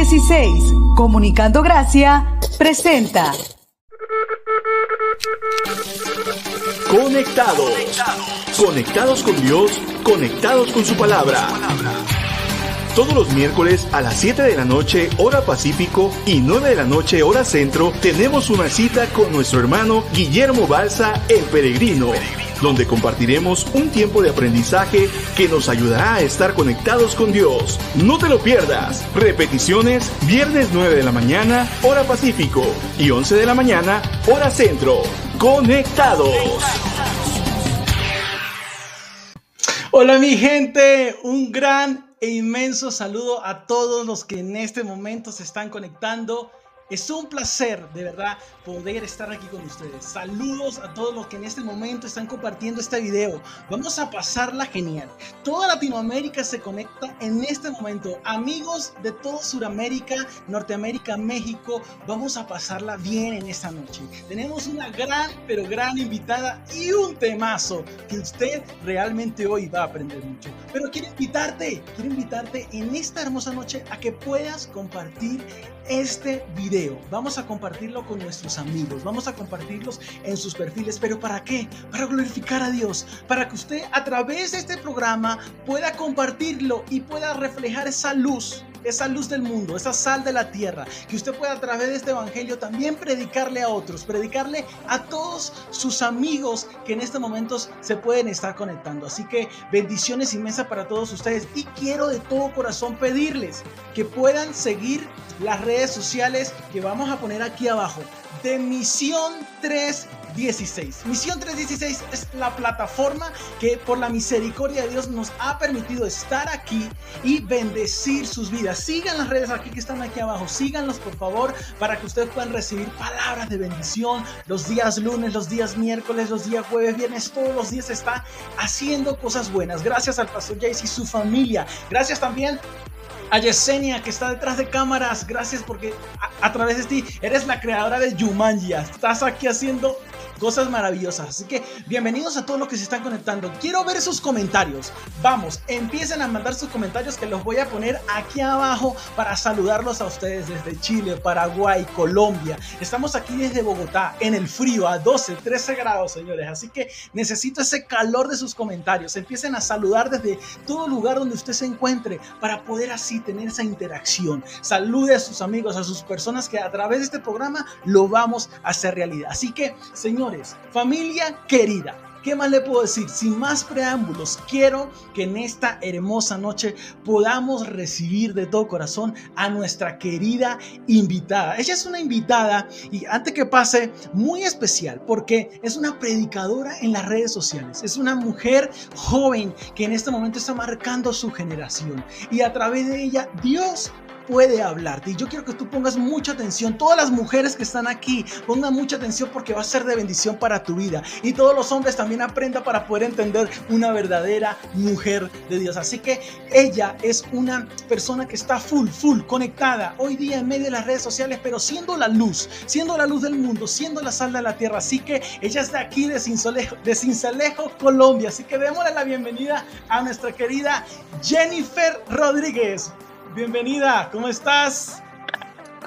316, Comunicando Gracia, presenta. Conectados. Conectados con Dios, conectados con su palabra. Todos los miércoles a las 7 de la noche, hora Pacífico, y 9 de la noche, hora Centro, tenemos una cita con nuestro hermano Guillermo Balsa, el peregrino, donde compartiremos un tiempo de aprendizaje que nos ayudará a estar conectados con Dios. No te lo pierdas. Repeticiones, viernes 9 de la mañana, hora Pacífico, y 11 de la mañana, hora Centro. Conectados. Hola mi gente, un gran e inmenso saludo a todos los que en este momento se están conectando es un placer, de verdad, poder estar aquí con ustedes. Saludos a todos los que en este momento están compartiendo este video. Vamos a pasarla genial. Toda Latinoamérica se conecta en este momento. Amigos de toda Sudamérica, Norteamérica, México, vamos a pasarla bien en esta noche. Tenemos una gran, pero gran invitada y un temazo que usted realmente hoy va a aprender mucho. Pero quiero invitarte, quiero invitarte en esta hermosa noche a que puedas compartir este video. Vamos a compartirlo con nuestros amigos, vamos a compartirlos en sus perfiles, pero ¿para qué? Para glorificar a Dios, para que usted a través de este programa pueda compartirlo y pueda reflejar esa luz esa luz del mundo, esa sal de la tierra, que usted pueda a través de este evangelio también predicarle a otros, predicarle a todos sus amigos que en este momento se pueden estar conectando. Así que bendiciones inmensas para todos ustedes y quiero de todo corazón pedirles que puedan seguir las redes sociales que vamos a poner aquí abajo de Misión 316. Misión 316 es la plataforma que por la misericordia de Dios nos ha permitido estar aquí y bendecir sus vidas. Sigan las redes aquí que están aquí abajo, síganlos por favor para que ustedes puedan recibir palabras de bendición los días lunes, los días miércoles, los días jueves, viernes, todos los días está haciendo cosas buenas. Gracias al pastor Jace y su familia. Gracias también a Yesenia que está detrás de cámaras. Gracias porque a, través de ti eres la creadora de Jumanji. Estás aquí haciendo cosas maravillosas. Así que bienvenidos a todos los que se están conectando. Quiero ver sus comentarios. Vamos, empiecen a mandar sus comentarios que los voy a poner aquí abajo para saludarlos a ustedes desde Chile, Paraguay, Colombia. Estamos aquí desde Bogotá, en el frío, a 12, 13 grados, señores. Así que necesito ese calor de sus comentarios. Empiecen a saludar desde todo lugar donde usted se encuentre para poder así tener esa interacción. Salude a sus amigos, a sus personas que a través de este programa lo vamos a hacer realidad. Así que, familia querida, ¿Qué más le puedo decir? Sin más preámbulos, quiero que en esta hermosa noche podamos recibir de todo corazón a nuestra querida invitada. Ella es una invitada y antes que pase, muy especial porque es una predicadora en las redes sociales. Es una mujer joven que en este momento está marcando su generación y a través de ella Dios puede hablarte. Y yo quiero que tú pongas mucha atención. Todas las mujeres que están aquí, pongan mucha atención porque va a ser de bendición para tu vida. Y todos los hombres también aprendan para poder entender una verdadera mujer de Dios. Así que ella es una persona que está full, full conectada hoy día en medio de las redes sociales, pero siendo la luz, siendo la luz del mundo, siendo la sal de la tierra. Así que ella es de aquí, de Cincelejo, de Cincelejo Colombia. Así que démosle la bienvenida a nuestra querida Jennifer Rodríguez. Bienvenida, ¿cómo estás?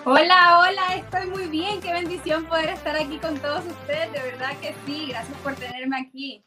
Hola, hola, estoy muy bien. Qué bendición poder estar aquí con todos ustedes. De verdad que sí, gracias por tenerme aquí.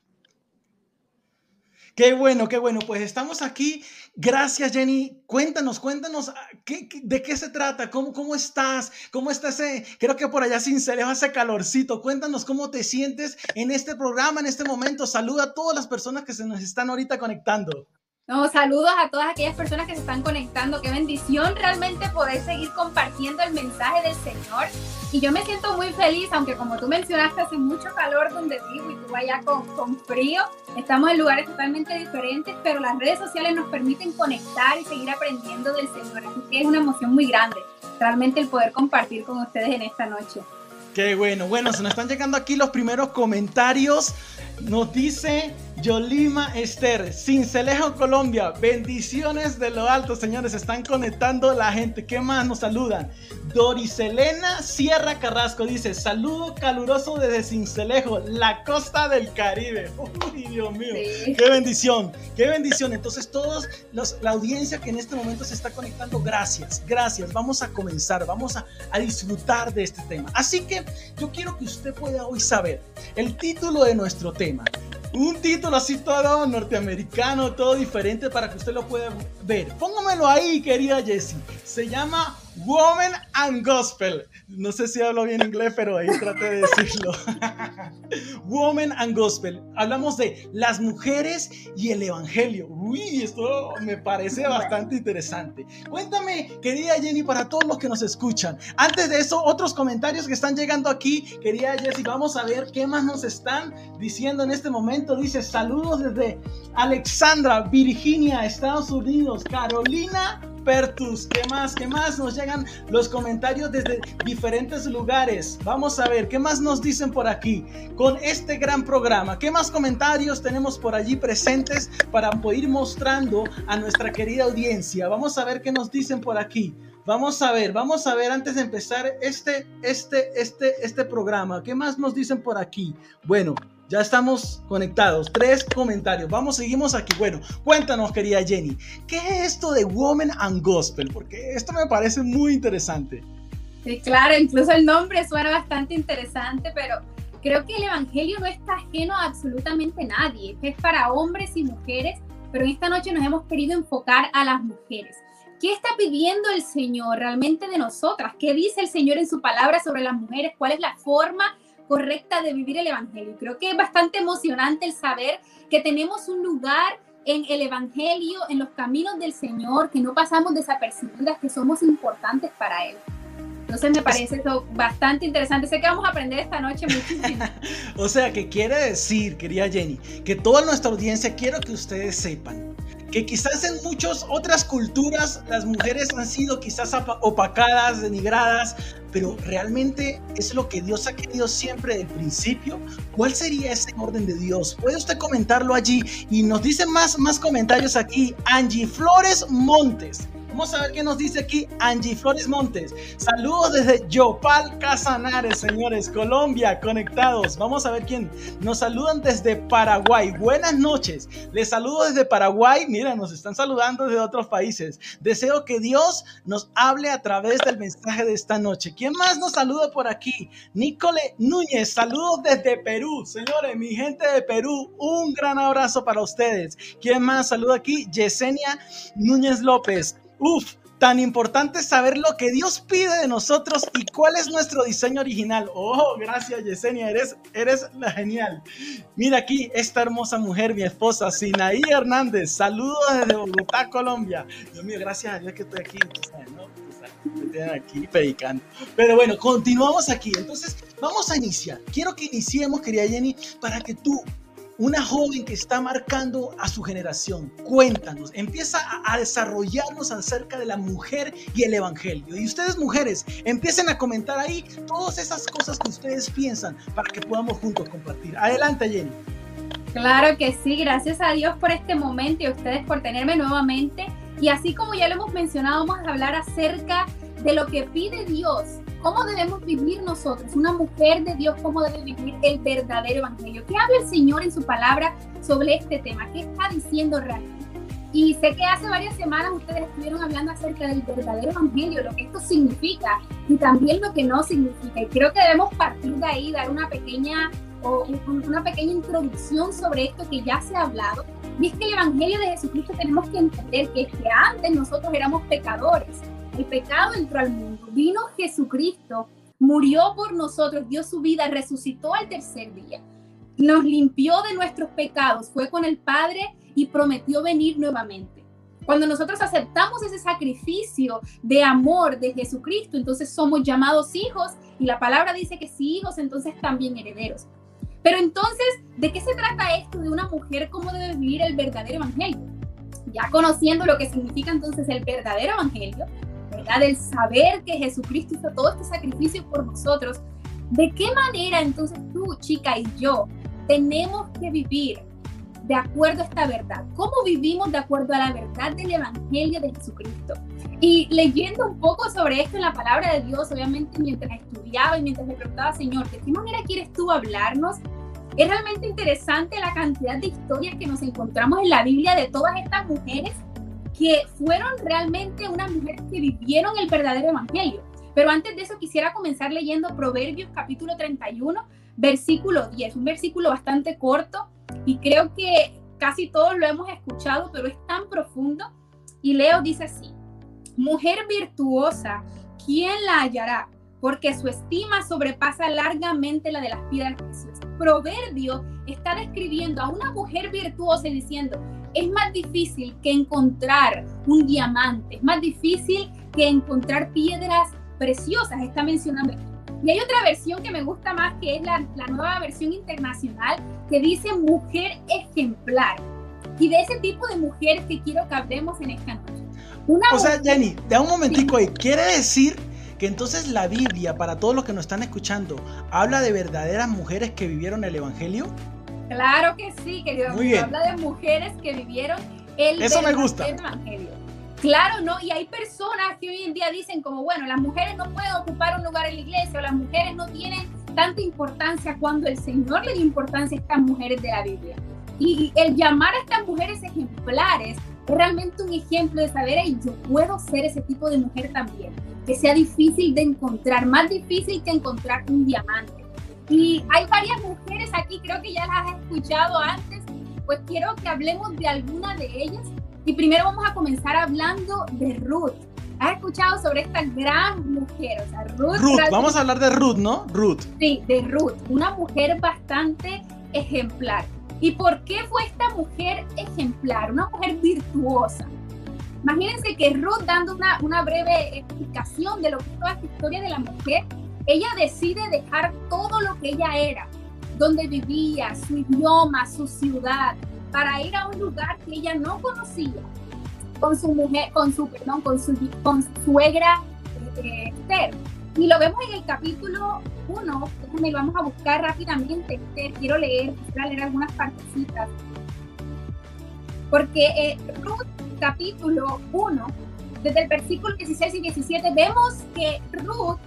Qué bueno, qué bueno. Pues estamos aquí. Gracias, Jenny. Cuéntanos, cuéntanos ah, de qué se trata, cómo, cómo estás, cómo está ese, creo que por allá sin se ese calorcito. Cuéntanos cómo te sientes en este programa, en este momento. Saluda a todas las personas que se nos están ahorita conectando. No, saludos a todas aquellas personas que se están conectando. Qué bendición realmente poder seguir compartiendo el mensaje del Señor. Y yo me siento muy feliz, aunque como tú mencionaste, hace mucho calor donde vivo y tú allá con, con frío. Estamos en lugares totalmente diferentes, pero las redes sociales nos permiten conectar y seguir aprendiendo del Señor. Así que es una emoción muy grande, realmente el poder compartir con ustedes en esta noche. Qué bueno. Bueno, se nos están llegando aquí los primeros comentarios. Nos dice Yolima Esther, Cincelejo, Colombia. Bendiciones de lo alto, señores. Están conectando la gente. ¿Qué más nos saludan? Doriselena Sierra Carrasco dice, saludo caluroso desde Cincelejo, la costa del Caribe. Uy, Dios mío, qué bendición, qué bendición. Entonces, todos los, la audiencia que en este momento se está conectando, gracias, gracias. Vamos a comenzar, vamos a, a disfrutar de este tema. Así que yo quiero que usted pueda hoy saber el título de nuestro tema. Un título así todo norteamericano, todo diferente para que usted lo pueda ver. Póngamelo ahí, querida Jessie. Se llama Woman and Gospel. No sé si hablo bien inglés, pero ahí traté de decirlo. Woman and Gospel. Hablamos de las mujeres y el evangelio. Uy, esto me parece bastante interesante. Cuéntame, querida Jenny, para todos los que nos escuchan. Antes de eso, otros comentarios que están llegando aquí. Querida Jessie, vamos a ver qué más nos están diciendo en este momento. Dice, saludos desde Alexandra, Virginia, Estados Unidos. Carolina ¿Qué más? ¿Qué más? Nos llegan los comentarios desde diferentes lugares. Vamos a ver, ¿qué más nos dicen por aquí con este gran programa? ¿Qué más comentarios tenemos por allí presentes para poder ir mostrando a nuestra querida audiencia? Vamos a ver qué nos dicen por aquí. Vamos a ver, vamos a ver antes de empezar este, este, este, este programa. ¿Qué más nos dicen por aquí? Bueno, ya estamos conectados. Tres comentarios. Vamos, seguimos aquí. Bueno, cuéntanos, querida Jenny, ¿qué es esto de Woman and Gospel? Porque esto me parece muy interesante. Sí, claro, incluso el nombre suena bastante interesante, pero creo que el Evangelio no está ajeno a absolutamente nadie. Es para hombres y mujeres, pero en esta noche nos hemos querido enfocar a las mujeres. ¿Qué está pidiendo el Señor realmente de nosotras? ¿Qué dice el Señor en su palabra sobre las mujeres? ¿Cuál es la forma correcta de vivir el Evangelio. Creo que es bastante emocionante el saber que tenemos un lugar en el Evangelio, en los caminos del Señor, que no pasamos desapercibidas, que somos importantes para Él. Entonces me parece eso bastante interesante. Sé que vamos a aprender esta noche muchísimo. o sea, que quiere decir, querida Jenny, que toda nuestra audiencia quiero que ustedes sepan que quizás en muchas otras culturas las mujeres han sido quizás opacadas, denigradas, pero realmente es lo que Dios ha querido siempre del principio. ¿Cuál sería ese orden de Dios? Puede usted comentarlo allí y nos dice más, más comentarios aquí. Angie Flores Montes. Vamos a ver qué nos dice aquí Angie Flores Montes. Saludos desde Yopal Casanares, señores, Colombia, conectados. Vamos a ver quién. Nos saludan desde Paraguay. Buenas noches. Les saludo desde Paraguay. Mira, nos están saludando desde otros países. Deseo que Dios nos hable a través del mensaje de esta noche. ¿Quién más nos saluda por aquí? Nicole Núñez. Saludos desde Perú. Señores, mi gente de Perú, un gran abrazo para ustedes. ¿Quién más saluda aquí? Yesenia Núñez López. Uf, tan importante saber lo que Dios pide de nosotros y cuál es nuestro diseño original. Oh, gracias Yesenia, eres, eres la genial. Mira aquí esta hermosa mujer, mi esposa, Sinaí Hernández. Saludos desde Bogotá, Colombia. Dios mío, gracias a Dios que estoy aquí. Me tienen aquí predicando. Pero bueno, continuamos aquí. Entonces, vamos a iniciar. Quiero que iniciemos, querida Jenny, para que tú una joven que está marcando a su generación. Cuéntanos, empieza a, desarrollarnos acerca de la mujer y el evangelio. Y ustedes mujeres, empiecen a comentar ahí todas esas cosas que ustedes piensan para que podamos juntos compartir. Adelante, Jenny. Claro que sí, gracias a Dios por este momento y a ustedes por tenerme nuevamente. Y así como ya lo hemos mencionado, vamos a hablar acerca de lo que pide Dios ¿Cómo debemos vivir nosotros? Una mujer de Dios, ¿cómo debe vivir el verdadero evangelio? ¿Qué habla el Señor en su palabra sobre este tema? ¿Qué está diciendo realmente? Y sé que hace varias semanas ustedes estuvieron hablando acerca del verdadero evangelio, lo que esto significa y también lo que no significa. Y creo que debemos partir de ahí, dar una pequeña, o una pequeña introducción sobre esto que ya se ha hablado. Y es que el evangelio de Jesucristo tenemos que entender que, que antes nosotros éramos pecadores el pecado entró al mundo, vino Jesucristo, murió por nosotros, dio su vida, resucitó al tercer día, nos limpió de nuestros pecados, fue con el Padre y prometió venir nuevamente. Cuando nosotros aceptamos ese sacrificio de amor de Jesucristo, entonces somos llamados hijos y la palabra dice que si hijos, entonces también herederos. Pero entonces, ¿de qué se trata esto de una mujer? ¿Cómo debe vivir el verdadero evangelio? Ya conociendo lo que significa entonces el verdadero evangelio, del saber que Jesucristo hizo todo este sacrificio por nosotros, ¿de qué manera entonces tú, chica, y yo tenemos que vivir de acuerdo a esta verdad? ¿Cómo vivimos de acuerdo a la verdad del Evangelio de Jesucristo? Y leyendo un poco sobre esto en la palabra de Dios, obviamente mientras estudiaba y mientras me preguntaba, Señor, ¿de qué manera quieres tú hablarnos? Es realmente interesante la cantidad de historias que nos encontramos en la Biblia de todas estas mujeres que fueron realmente unas mujeres que vivieron el verdadero evangelio. Pero antes de eso quisiera comenzar leyendo Proverbios capítulo 31, versículo 10, un versículo bastante corto y creo que casi todos lo hemos escuchado, pero es tan profundo. Y Leo dice así, mujer virtuosa, ¿quién la hallará? Porque su estima sobrepasa largamente la de las piedras preciosas. Proverbio está describiendo a una mujer virtuosa diciendo, es más difícil que encontrar un diamante, es más difícil que encontrar piedras preciosas, está mencionando. Y hay otra versión que me gusta más, que es la, nueva versión internacional, que dice mujer ejemplar. Y de ese tipo de mujeres que quiero que hablemos en esta noche. Una o sea, Jenny, da un momentico ahí. ¿Quiere decir que entonces la Biblia, para todos los que nos están escuchando, habla de verdaderas mujeres que vivieron el Evangelio? Claro que sí, querido. Muy bien. Habla de mujeres que vivieron el Eso me gusta. Evangelio. Claro, ¿no? Y hay personas que hoy en día dicen como, bueno, las mujeres no pueden ocupar un lugar en la iglesia o las mujeres no tienen tanta importancia cuando el Señor le da importancia a estas mujeres de la Biblia. Y el llamar a estas mujeres ejemplares es realmente un ejemplo de saber, y yo puedo ser ese tipo de mujer también, que sea difícil de encontrar, más difícil que encontrar un diamante. Y hay varias mujeres aquí, creo que ya las has escuchado antes, pues quiero que hablemos de alguna de ellas y primero vamos a comenzar hablando de Ruth. ¿Has escuchado sobre esta gran mujer? O sea, Ruth. Ruth, vamos a hablar de Ruth, ¿no? Ruth. Sí, de Ruth, una mujer bastante ejemplar. ¿Y por qué fue esta mujer ejemplar? Una mujer virtuosa. Imagínense que Ruth, dando una, una breve explicación de lo que es toda esta historia de la mujer, ella decide dejar todo lo que ella era, donde vivía, su idioma, su ciudad, para ir a un lugar que ella no conocía con su mujer, con su, perdón, con su, con suegra eh, Esther. Y lo vemos en el capítulo 1, déjame, lo vamos a buscar rápidamente, Esther, quiero leer, quiero leer algunas partecitas. Porque eh, Ruth, capítulo 1, desde el versículo 16 y 17, vemos que Ruth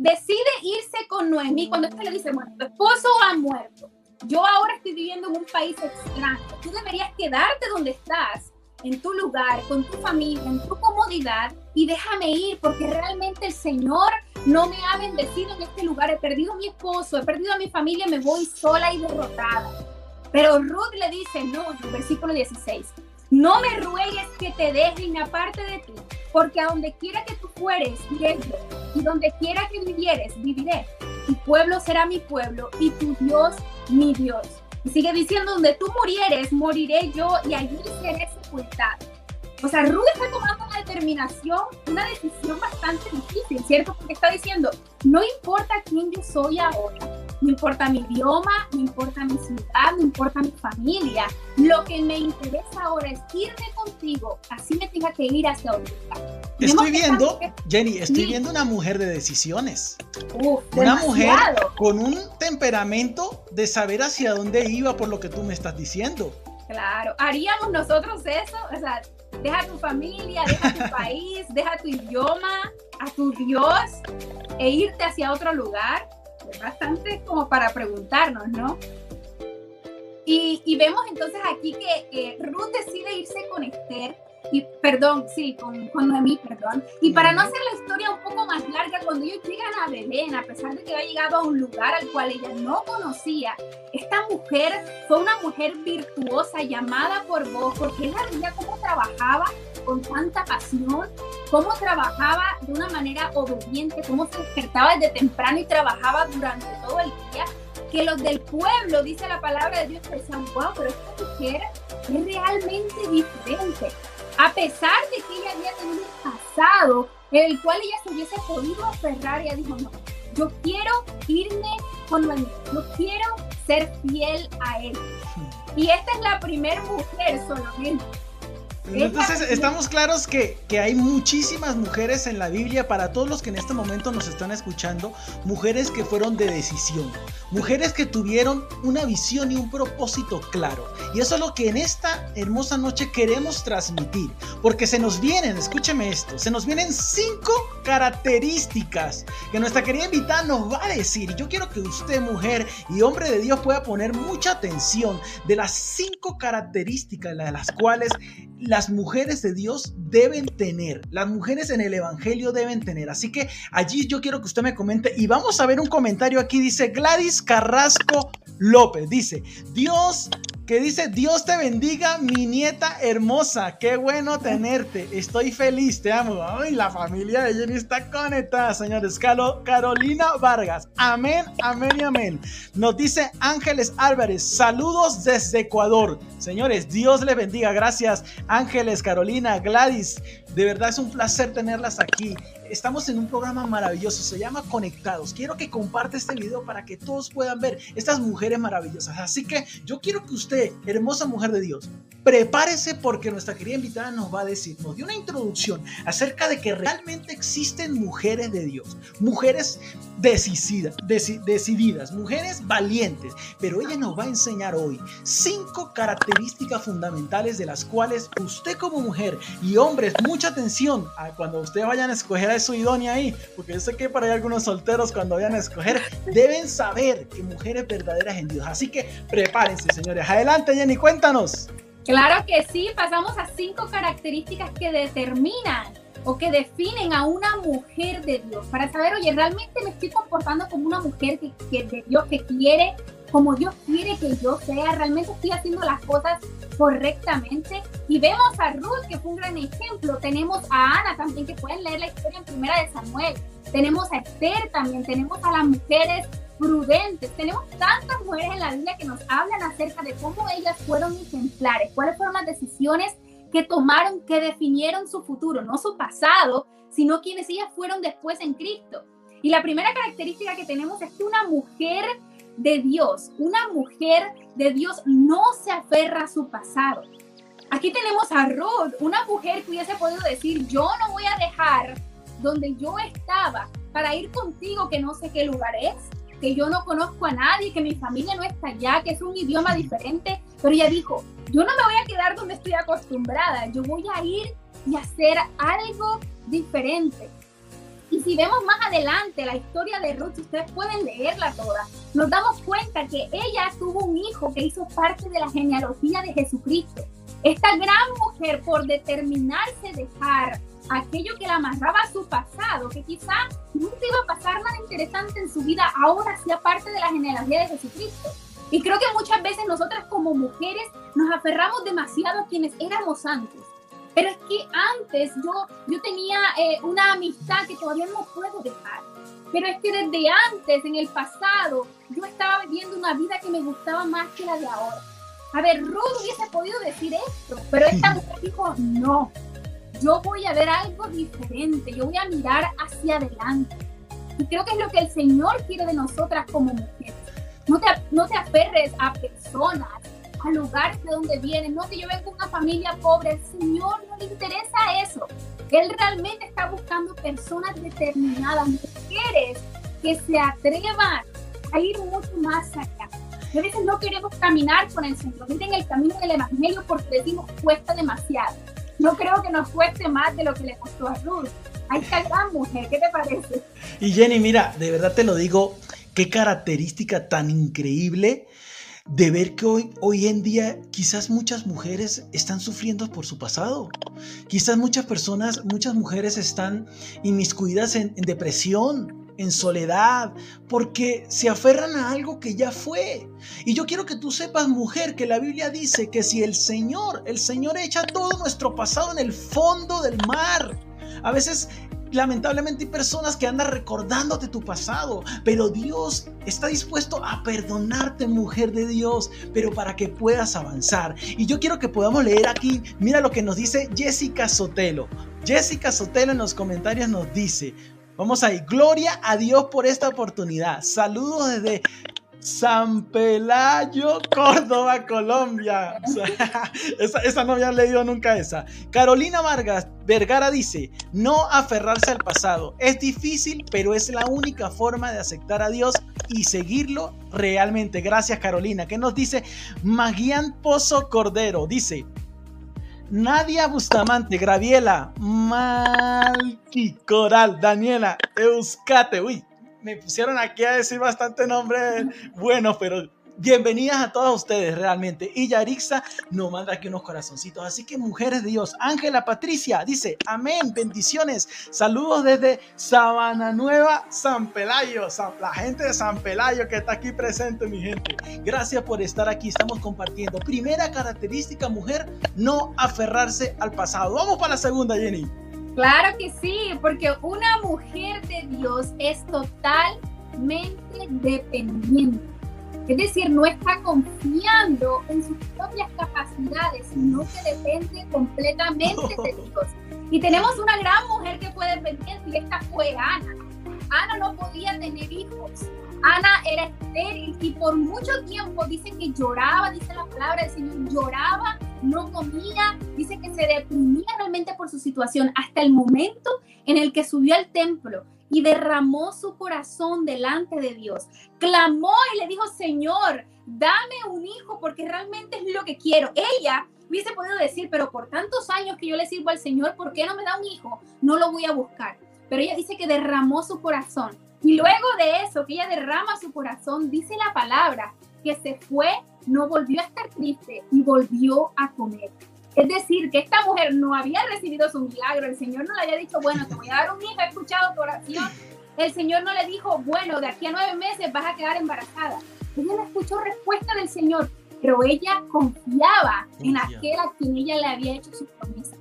decide irse con Noemí cuando éste le dice, bueno, tu esposo ha muerto yo ahora estoy viviendo en un país extraño, tú deberías quedarte donde estás, en tu lugar, con tu familia, en tu comodidad y déjame ir porque realmente el Señor no me ha bendecido en este lugar. He perdido a mi esposo, he perdido a mi familia, me voy sola y derrotada. Pero Ruth le dice, no, versículo 16, no me ruegues que te deje y me aparte de ti, porque a donde quiera que tú fueres, iré y donde quiera que vivieres, viviré. Tu pueblo será mi pueblo y tu Dios mi Dios. Y sigue diciendo, donde tú murieres, moriré yo y allí seré sepultado. O sea, Ruth está tomando una determinación, una decisión bastante difícil, ¿cierto? Porque está diciendo, no importa quién yo soy ahora, no importa mi idioma, no importa mi ciudad, no importa mi familia, lo que me interesa ahora es irme contigo, así me tenga que ir hacia donde Estoy viendo, Jenny, estoy viendo una mujer de decisiones. una mujer con un temperamento de saber hacia dónde iba por lo que tú me estás diciendo. Claro, haríamos nosotros eso, o sea, deja tu familia, deja tu país, deja tu idioma, a tu Dios e irte hacia otro lugar. Es bastante como para preguntarnos, ¿no? Y, y vemos entonces aquí que eh, Ruth decide irse con Esther y perdón, sí, con, con Noemí, perdón. Y para no hacer la historia un poco más larga, cuando ellos llegan a Belén, a pesar de que había llegado a un lugar al cual ella no conocía, esta mujer fue una mujer virtuosa llamada por vos, porque ella veía cómo trabajaba con tanta pasión, cómo trabajaba de una manera obediente, cómo se despertaba desde temprano y trabajaba durante todo el día, que los del pueblo, dice la palabra de Dios, decían, wow, pero esta mujer es realmente diferente a pesar de que ella había tenido un pasado en el cual ella se hubiese podido aferrar, ella dijo, no, yo quiero irme con Manuel, yo quiero ser fiel a él. Y esta es la primera mujer solamente Entonces, estamos claros que, que, hay muchísimas mujeres en la Biblia, para todos los que en este momento nos están escuchando, mujeres que fueron de decisión, mujeres que tuvieron una visión y un propósito claro. Y eso es lo que en esta hermosa noche queremos transmitir, porque se nos vienen, escúcheme esto, se nos vienen cinco características que nuestra querida invitada nos va a decir. Yo quiero que usted, mujer y hombre de Dios, pueda poner mucha atención de las cinco características de las cuales las mujeres de Dios deben tener, las mujeres en el Evangelio deben tener. Así que allí yo quiero que usted me comente y vamos a ver un comentario aquí, dice Gladys Carrasco López, dice, Dios que dice, Dios te bendiga, mi nieta hermosa, qué bueno tenerte, estoy feliz, te amo. La familia de Jenny está conectada, señores. Carolina Vargas, amén, amén y amén. Nos dice Ángeles Álvarez, saludos desde Ecuador. Señores, Dios le bendiga, gracias Ángeles, Carolina, Gladys. De verdad es un placer tenerlas aquí estamos en un programa maravilloso, se llama Conectados. Quiero que comparte este video para que todos puedan ver estas mujeres maravillosas. Así que yo quiero que usted, hermosa mujer de Dios, prepárese porque nuestra querida invitada nos va a decir, nos dio una introducción acerca de que realmente existen mujeres de Dios, mujeres decididas, decididas, mujeres valientes, pero ella nos va a enseñar hoy cinco características fundamentales de las cuales usted como mujer y hombres, mucha atención a cuando ustedes vayan a escoger a su idónea ahí, porque yo sé que para algunos solteros cuando vayan a escoger deben saber que mujeres verdaderas en Dios. Así que prepárense, señores. Adelante, Jenny, cuéntanos. Claro que sí, pasamos a cinco características que determinan o que definen a una mujer de Dios para saber, oye, realmente me estoy comportando como una mujer que, que de Dios que quiere, como Dios quiere que yo sea, realmente estoy haciendo las cosas correctamente. Y vemos a Ruth, que fue un gran ejemplo. Tenemos a Ana también, que pueden leer la historia en Primera de Samuel. Tenemos a Esther también, tenemos a las mujeres prudentes. Tenemos tantas mujeres en la Biblia que nos hablan acerca de cómo ellas fueron ejemplares, cuáles fueron las decisiones que tomaron, que definieron su futuro, no su pasado, sino quienes ellas fueron después en Cristo. Y la primera característica que tenemos es que una mujer de Dios, una mujer de Dios no se aferra a su pasado. Aquí tenemos a Ruth, una mujer que hubiese podido decir, yo no voy a dejar donde yo estaba para ir contigo que no sé qué lugar es, que yo no conozco a nadie, que mi familia no está allá, que es un idioma diferente, pero ella dijo, yo no me voy a quedar donde estoy acostumbrada, yo voy a ir y hacer algo diferente. Y si vemos más adelante la historia de Ruth, ustedes pueden leerla toda, nos damos cuenta que ella tuvo un hijo que hizo parte de la genealogía de Jesucristo. Esta gran mujer, por determinarse dejar aquello que la amarraba a su pasado, que quizá nunca iba a pasar nada interesante en su vida, ahora hacía parte de la genealogía de Jesucristo. Y creo que muchas veces nosotras como mujeres nos aferramos demasiado a quienes éramos antes. Pero es que antes yo, yo tenía eh, una amistad que todavía no puedo dejar. Pero es que desde antes, en el pasado, yo estaba viviendo una vida que me gustaba más que la de ahora. A ver, Ruth hubiese podido decir esto, pero esta mujer dijo, no, yo voy a ver algo diferente, yo voy a mirar hacia adelante. Y creo que es lo que el Señor quiere de nosotras como mujeres. No te, no te aferres a personas, a lugares de donde vienes. No que yo vengo de una familia pobre. El Señor no le interesa eso. Él realmente está buscando personas determinadas, mujeres que se atrevan a ir mucho más allá. A veces no queremos caminar con el Señor, miren el camino del Evangelio porque decimos cuesta demasiado. No creo que nos cueste más de lo que le costó a Ruth. Ahí está gran mujer, ¿qué te parece? Y Jenny, mira, de verdad te lo digo, qué característica tan increíble de ver que hoy, hoy en día quizás muchas mujeres están sufriendo por su pasado. Quizás muchas personas, muchas mujeres están inmiscuidas en, en depresión, en soledad, porque se aferran a algo que ya fue. Y yo quiero que tú sepas, mujer, que la Biblia dice que si el Señor, el Señor echa todo nuestro pasado en el fondo del mar, a veces Lamentablemente hay personas que andan recordándote tu pasado, pero Dios está dispuesto a perdonarte, mujer de Dios, pero para que puedas avanzar. Y yo quiero que podamos leer aquí, mira lo que nos dice Jessica Sotelo. Jessica Sotelo en los comentarios nos dice, vamos ahí, gloria a Dios por esta oportunidad. Saludos desde San Pelayo, Córdoba, Colombia. esa, esa, no había leído nunca esa. Carolina Vargas Vergara dice, no aferrarse al pasado. Es difícil, pero es la única forma de aceptar a Dios y seguirlo realmente. Gracias Carolina. ¿Qué nos dice Magian Pozo Cordero? Dice, Nadia Bustamante, Graviela, Malki Coral, Daniela, Euskate, uy, me pusieron aquí a decir bastante nombres buenos, pero bienvenidas a todos ustedes realmente. Y Yarixa nos manda aquí unos corazoncitos. Así que mujeres de Dios, Ángela Patricia dice, amén, bendiciones. Saludos desde Sabana Nueva, San Pelayo. la gente de San Pelayo que está aquí presente, mi gente. Gracias por estar aquí, estamos compartiendo. Primera característica, mujer, no aferrarse al pasado. Vamos para la segunda, Jenny. Claro que sí, porque una mujer de Dios es totalmente dependiente. Es decir, no está confiando en sus propias capacidades, sino que depende completamente de Dios. Y tenemos una gran mujer que fue dependiente y esta fue Ana. Ana no podía tener hijos. Ana era estéril y por mucho tiempo dice que lloraba, dice la palabra del Señor, lloraba, no comía, dice que se deprimía realmente por su situación hasta el momento en el que subió al templo y derramó su corazón delante de Dios. Clamó y le dijo, Señor, dame un hijo porque realmente es lo que quiero. Ella hubiese podido decir, pero por tantos años que yo le sirvo al Señor, ¿por qué no me da un hijo? No lo voy a buscar. Pero ella dice que derramó su corazón y luego de eso, que ella derrama su corazón, dice la palabra, que se fue, no volvió a estar triste y volvió a comer. Es decir, que esta mujer no había recibido su milagro, el Señor no le había dicho, bueno, te voy a dar un hijo, he escuchado tu oración. El Señor no le dijo, bueno, de aquí a nueve meses vas a quedar embarazada. Ella no escuchó respuesta del Señor, pero ella confiaba en aquel a quien ella le había hecho su promesa.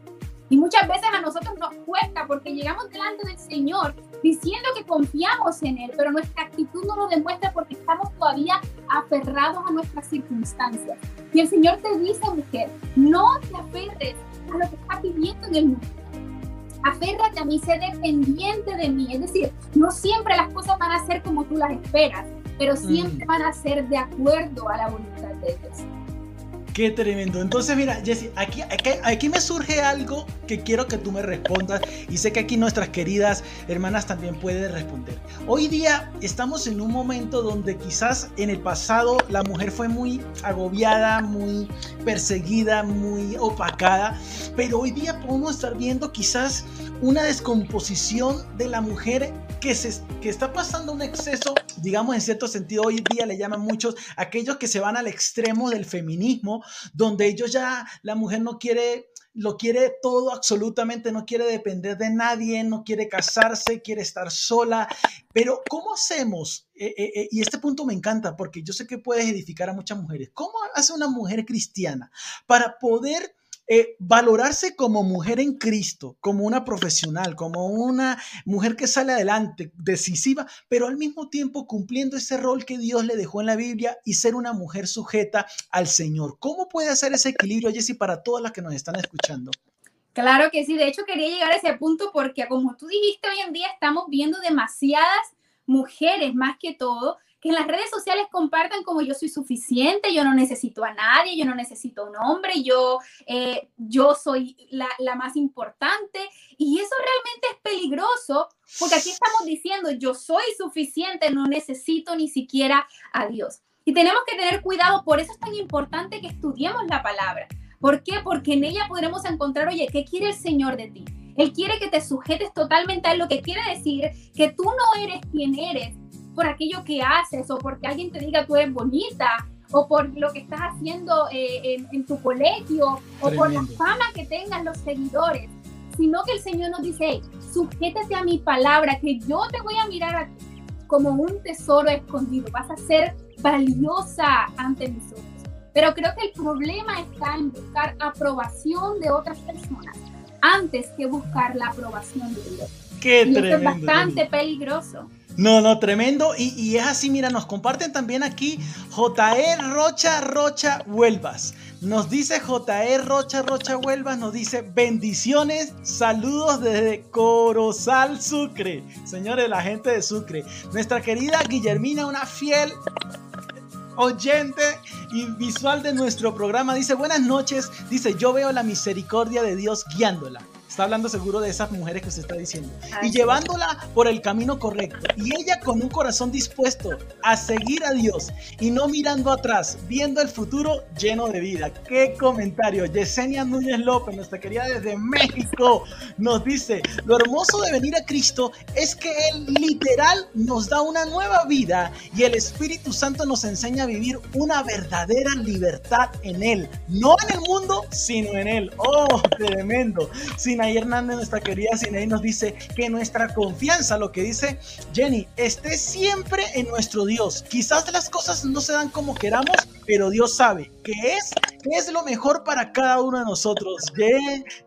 Y muchas veces a nosotros nos cuesta porque llegamos delante del Señor diciendo que confiamos en Él, pero nuestra actitud no lo demuestra porque estamos todavía aferrados a nuestras circunstancias. Y el Señor te dice, mujer, no te aferres a lo que estás viviendo en el mundo. Aférrate a mí, sé dependiente de mí. Es decir, no siempre las cosas van a ser como tú las esperas, pero siempre mm. van a ser de acuerdo a la voluntad de Dios. Qué tremendo. Entonces, mira, Jessy, aquí, aquí, me surge algo que quiero que tú me respondas y sé que aquí nuestras queridas hermanas también pueden responder. Hoy día estamos en un momento donde quizás en el pasado la mujer fue muy agobiada, muy perseguida, muy opacada, pero hoy día podemos estar viendo quizás una descomposición de la mujer que, está pasando un exceso, digamos en cierto sentido, hoy día le llaman muchos aquellos que se van al extremo del feminismo, donde ellos ya, la mujer no quiere lo quiere todo absolutamente, no quiere depender de nadie, no quiere casarse, quiere estar sola. Pero ¿cómo hacemos? Eh, eh, eh, y este punto me encanta porque yo sé que puedes edificar a muchas mujeres. ¿Cómo hace una mujer cristiana para poder eh, valorarse como mujer en Cristo, como una profesional, como una mujer que sale adelante, decisiva, pero al mismo tiempo cumpliendo ese rol que Dios le dejó en la Biblia y ser una mujer sujeta al Señor. ¿Cómo puede hacer ese equilibrio, Jessy, para todas las que nos están escuchando? Claro que sí, de hecho quería llegar a ese punto porque como tú dijiste, hoy en día estamos viendo demasiadas mujeres más que todo que en las redes sociales compartan como yo soy suficiente, yo no necesito a nadie, yo no necesito un hombre, yo, eh, yo soy la, la, más importante. Y eso realmente es peligroso porque aquí estamos diciendo yo soy suficiente, no necesito ni siquiera a Dios. Y tenemos que tener cuidado, por eso es tan importante que estudiemos la palabra. ¿Por qué? Porque en ella podremos encontrar, oye, ¿qué quiere el Señor de ti? Él quiere que te sujetes totalmente a lo que quiere decir que tú no eres quien eres, por aquello que haces o porque alguien te diga tú eres bonita o por lo que estás haciendo eh, en, tu colegio o por la fama que tengan los seguidores, sino que el Señor nos dice, hey, sujétate a mi palabra, que yo te voy a mirar a ti como un tesoro escondido, vas a ser valiosa ante mis ojos. Pero creo que el problema está en buscar aprobación de otras personas antes que buscar la aprobación de Dios. Qué y es bastante peligroso. No, no, tremendo. Y, es así, mira, nos comparten también aquí JE Rocha Rocha Huelvas. Nos dice JE Rocha Rocha Huelvas, nos dice bendiciones, saludos desde Corozal, Sucre. Señores, la gente de Sucre. Nuestra querida Guillermina, una fiel oyente y visual de nuestro programa. Dice, buenas noches. Dice, yo veo la misericordia de Dios guiándola. Está hablando seguro de esas mujeres que se está diciendo. y llevándola por el camino correcto. Y ella con un corazón dispuesto a seguir a Dios y no mirando atrás, viendo el futuro lleno de vida. Qué comentario. Yesenia Núñez López, nuestra querida desde México, nos dice, lo hermoso de venir a Cristo es que Él literal nos da una nueva vida y el Espíritu Santo nos enseña a vivir una verdadera libertad en Él. No en el mundo, sino en Él. Oh, tremendo. Sin Sinaí Hernández, nuestra querida Sinaí, nos dice que nuestra confianza, lo que dice Jenny, esté siempre en nuestro Dios. Quizás las cosas no se dan como queramos, pero Dios sabe que es, que es lo mejor para cada uno de nosotros.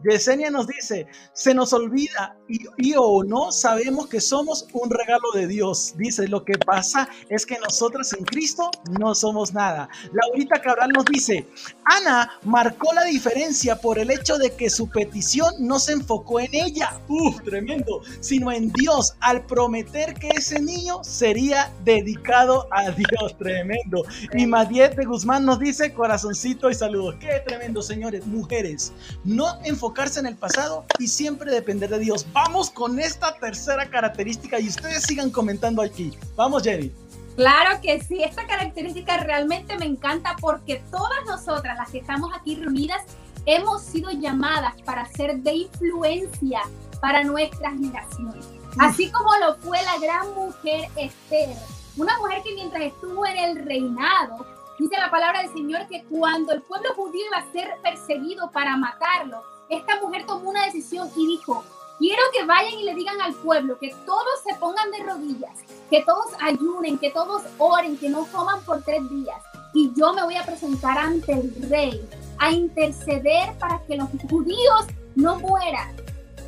Yesenia nos dice, se nos olvida y, o no sabemos que somos un regalo de Dios. Dice, lo que pasa es que nosotros en Cristo no somos nada. Laurita Cabral nos dice, Ana marcó la diferencia por el hecho de que su petición no se enfocó en ella, ¡Uf, tremendo, sino en Dios al prometer que ese niño sería dedicado a Dios, tremendo. Y Madiet de Guzmán nos dice corazoncito y saludos. Qué tremendo, señores, mujeres. No enfocarse en el pasado y siempre depender de Dios. Vamos con esta tercera característica y ustedes sigan comentando aquí. Vamos, Jenny. Claro que sí, esta característica realmente me encanta porque todas nosotras, las que estamos aquí reunidas, hemos sido llamadas para ser de influencia para nuestras generaciones. Así como lo fue la gran mujer Esther, una mujer que mientras estuvo en el reinado, Dice la palabra del Señor que cuando el pueblo judío iba a ser perseguido para matarlo, esta mujer tomó una decisión y dijo, quiero que vayan y le digan al pueblo que todos se pongan de rodillas, que todos ayunen, que todos oren, que no coman por tres días. Y yo me voy a presentar ante el rey a interceder para que los judíos no mueran.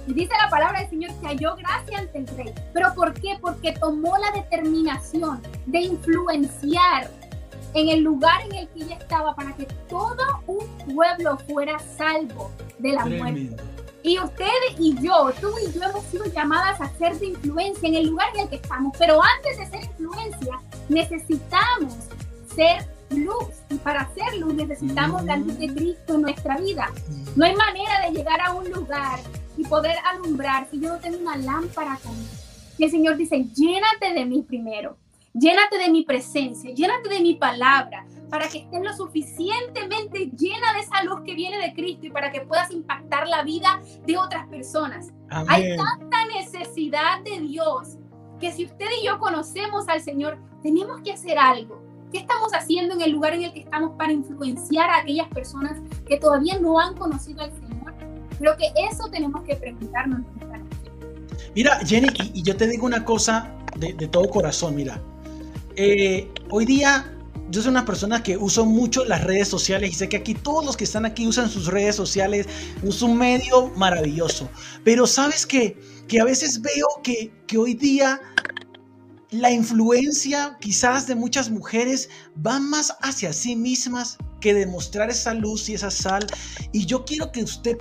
Y dice la palabra del Señor que halló gracia ante el rey. ¿Pero por qué? Porque tomó la determinación de influenciar en el lugar en el que ella estaba para que todo un pueblo fuera salvo de la muerte. Y ustedes y yo, tú y yo hemos sido llamadas a ser de influencia en el lugar en el que estamos, pero antes de ser influencia necesitamos ser luz y para ser luz necesitamos la luz de Cristo en nuestra vida. No hay manera de llegar a un lugar y poder alumbrar si yo no tengo una lámpara conmigo. Y el Señor dice, llénate de mí primero. Llénate de mi presencia, llénate de mi palabra, para que estés lo suficientemente llena de esa luz que viene de Cristo y para que puedas impactar la vida de otras personas. Hay tanta necesidad de Dios que si usted y yo conocemos al Señor, tenemos que hacer algo. ¿Qué estamos haciendo en el lugar en el que estamos para influenciar a aquellas personas que todavía no han conocido al Señor? Creo que eso tenemos que preguntarnos. Mira, Jenny, y, yo te digo una cosa de, de todo corazón, mira, eh, hoy día yo soy una persona que uso mucho las redes sociales y sé que aquí todos los que están aquí usan sus redes sociales. Es un medio maravilloso. Pero sabes que, que a veces veo que, que hoy día la influencia quizás de muchas mujeres va más hacia sí mismas que demostrar esa luz y esa sal. Y yo quiero que usted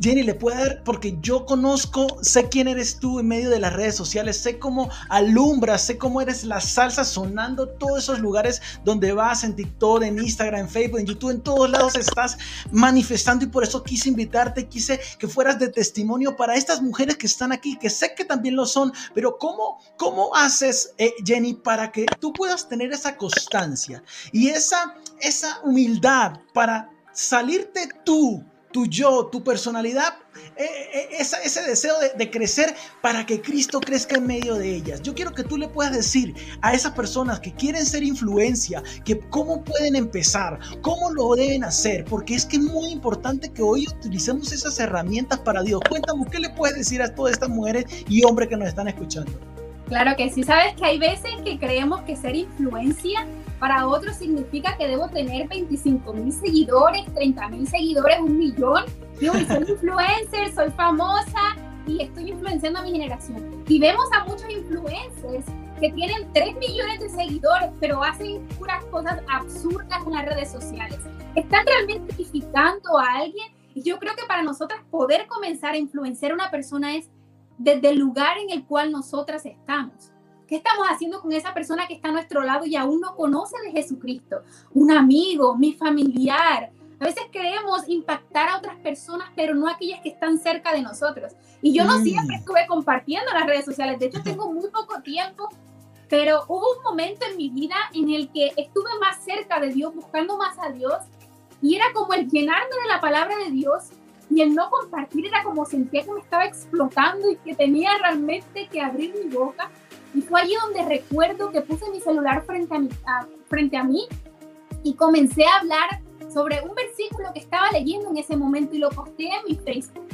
Jenny, le puede dar, porque yo conozco, sé quién eres tú en medio de las redes sociales, sé cómo alumbras, sé cómo eres la salsa sonando todos esos lugares donde vas, en TikTok, en Instagram, en Facebook, en YouTube, en todos lados estás manifestando y por eso quise invitarte, quise que fueras de testimonio para estas mujeres que están aquí, que sé que también lo son, pero ¿cómo, cómo haces, eh, Jenny, para que tú puedas tener esa constancia y esa, esa humildad para salirte tú? Tu yo, tu personalidad, eh, eh, ese deseo de, crecer para que Cristo crezca en medio de ellas. Yo quiero que tú le puedas decir a esas personas que quieren ser influencia, que cómo pueden empezar, cómo lo deben hacer, porque es que es muy importante que hoy utilicemos esas herramientas para Dios. Cuéntame, ¿qué le puedes decir a todas estas mujeres y hombres que nos están escuchando? Claro que sí, sabes que hay veces que creemos que ser influencia para otros significa que debo tener 25 mil seguidores, 30 mil seguidores, un millón. Yo soy influencer, soy famosa y estoy influenciando a mi generación. Y vemos a muchos influencers que tienen 3 millones de seguidores, pero hacen puras cosas absurdas en las redes sociales. ¿Están realmente edificando a alguien? Y yo creo que para nosotras poder comenzar a influenciar a una persona es desde el lugar en el cual nosotras estamos. ¿Qué estamos haciendo con esa persona que está a nuestro lado y aún no conoce de Jesucristo? Un amigo, mi familiar. A veces queremos impactar a otras personas, pero no aquellas que están cerca de nosotros. Y yo no mm. siempre estuve compartiendo las redes sociales. De hecho, tengo muy poco tiempo, pero hubo un momento en mi vida en el que estuve más cerca de Dios, buscando más a Dios. Y era como el llenarme de la palabra de Dios y el no compartir era como sentía que me estaba explotando y que tenía realmente que abrir mi boca y fue allí donde recuerdo que puse mi celular frente a, mi, frente a mí y comencé a hablar sobre un versículo que estaba leyendo en ese momento y lo posté en mi Facebook.